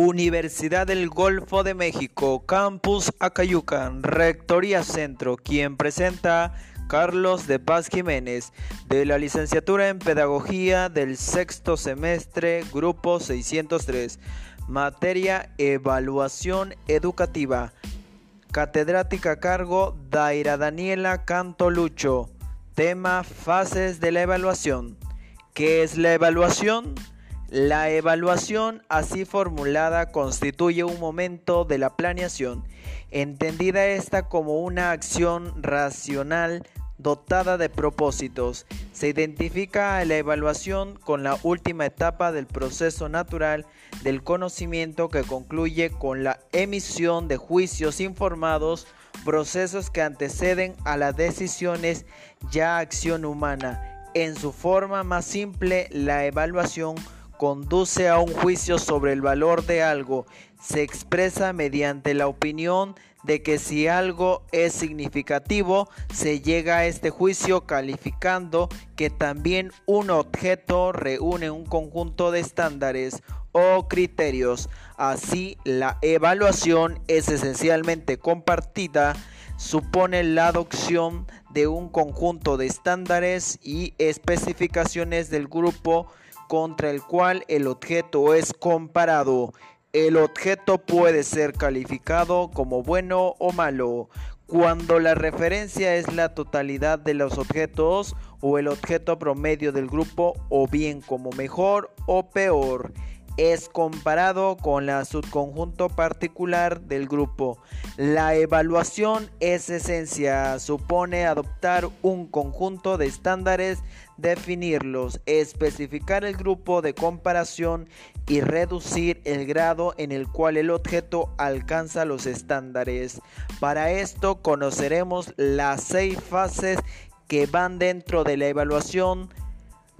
Universidad del Golfo de México, Campus Acayucan, Rectoría Centro, quien presenta Carlos de Paz Jiménez, de la licenciatura en Pedagogía del sexto semestre, Grupo 603, materia Evaluación Educativa, catedrática a cargo Daira Daniela Cantolucho, tema Fases de la Evaluación. ¿Qué es la evaluación? La evaluación así formulada constituye un momento de la planeación, entendida esta como una acción racional dotada de propósitos. Se identifica a la evaluación con la última etapa del proceso natural del conocimiento que concluye con la emisión de juicios informados, procesos que anteceden a las decisiones ya acción humana. En su forma más simple, la evaluación conduce a un juicio sobre el valor de algo, se expresa mediante la opinión de que si algo es significativo, se llega a este juicio calificando que también un objeto reúne un conjunto de estándares o criterios. Así, la evaluación es esencialmente compartida, supone la adopción de un conjunto de estándares y especificaciones del grupo contra el cual el objeto es comparado. El objeto puede ser calificado como bueno o malo cuando la referencia es la totalidad de los objetos o el objeto promedio del grupo o bien como mejor o peor es comparado con la subconjunto particular del grupo. La evaluación es esencia, supone adoptar un conjunto de estándares, definirlos, especificar el grupo de comparación y reducir el grado en el cual el objeto alcanza los estándares. Para esto conoceremos las seis fases que van dentro de la evaluación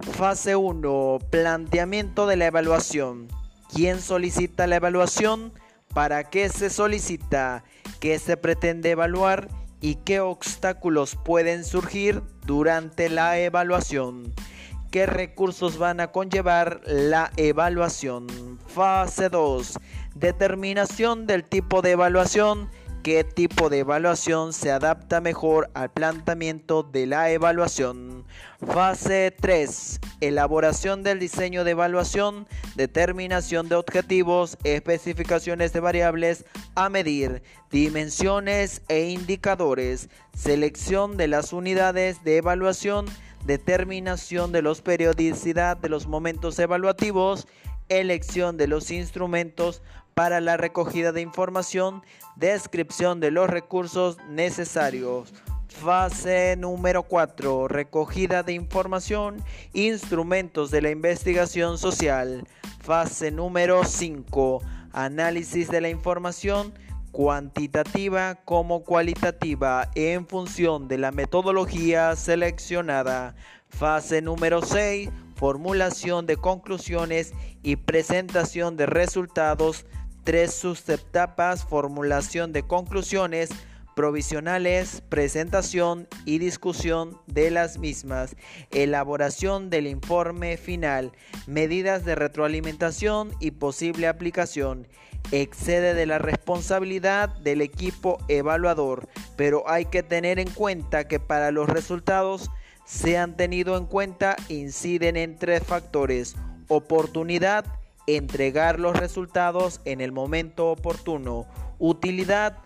Fase 1. Planteamiento de la evaluación. ¿Quién solicita la evaluación? ¿Para qué se solicita? ¿Qué se pretende evaluar? ¿Y qué obstáculos pueden surgir durante la evaluación? ¿Qué recursos van a conllevar la evaluación? Fase 2. Determinación del tipo de evaluación qué tipo de evaluación se adapta mejor al planteamiento de la evaluación. Fase 3. Elaboración del diseño de evaluación, determinación de objetivos, especificaciones de variables a medir, dimensiones e indicadores, selección de las unidades de evaluación, determinación de los periodicidad de los momentos evaluativos, elección de los instrumentos para la recogida de información, descripción de los recursos necesarios. Fase número 4. Recogida de información, instrumentos de la investigación social. Fase número 5. Análisis de la información cuantitativa como cualitativa en función de la metodología seleccionada. Fase número 6 formulación de conclusiones y presentación de resultados. Tres subetapas, formulación de conclusiones provisionales, presentación y discusión de las mismas, elaboración del informe final, medidas de retroalimentación y posible aplicación. Excede de la responsabilidad del equipo evaluador, pero hay que tener en cuenta que para los resultados se han tenido en cuenta inciden en tres factores. Oportunidad, entregar los resultados en el momento oportuno. Utilidad,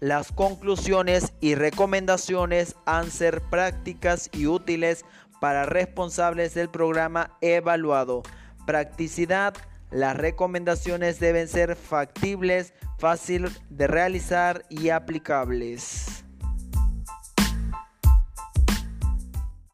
las conclusiones y recomendaciones han ser prácticas y útiles para responsables del programa evaluado. Practicidad, las recomendaciones deben ser factibles, fácil de realizar y aplicables.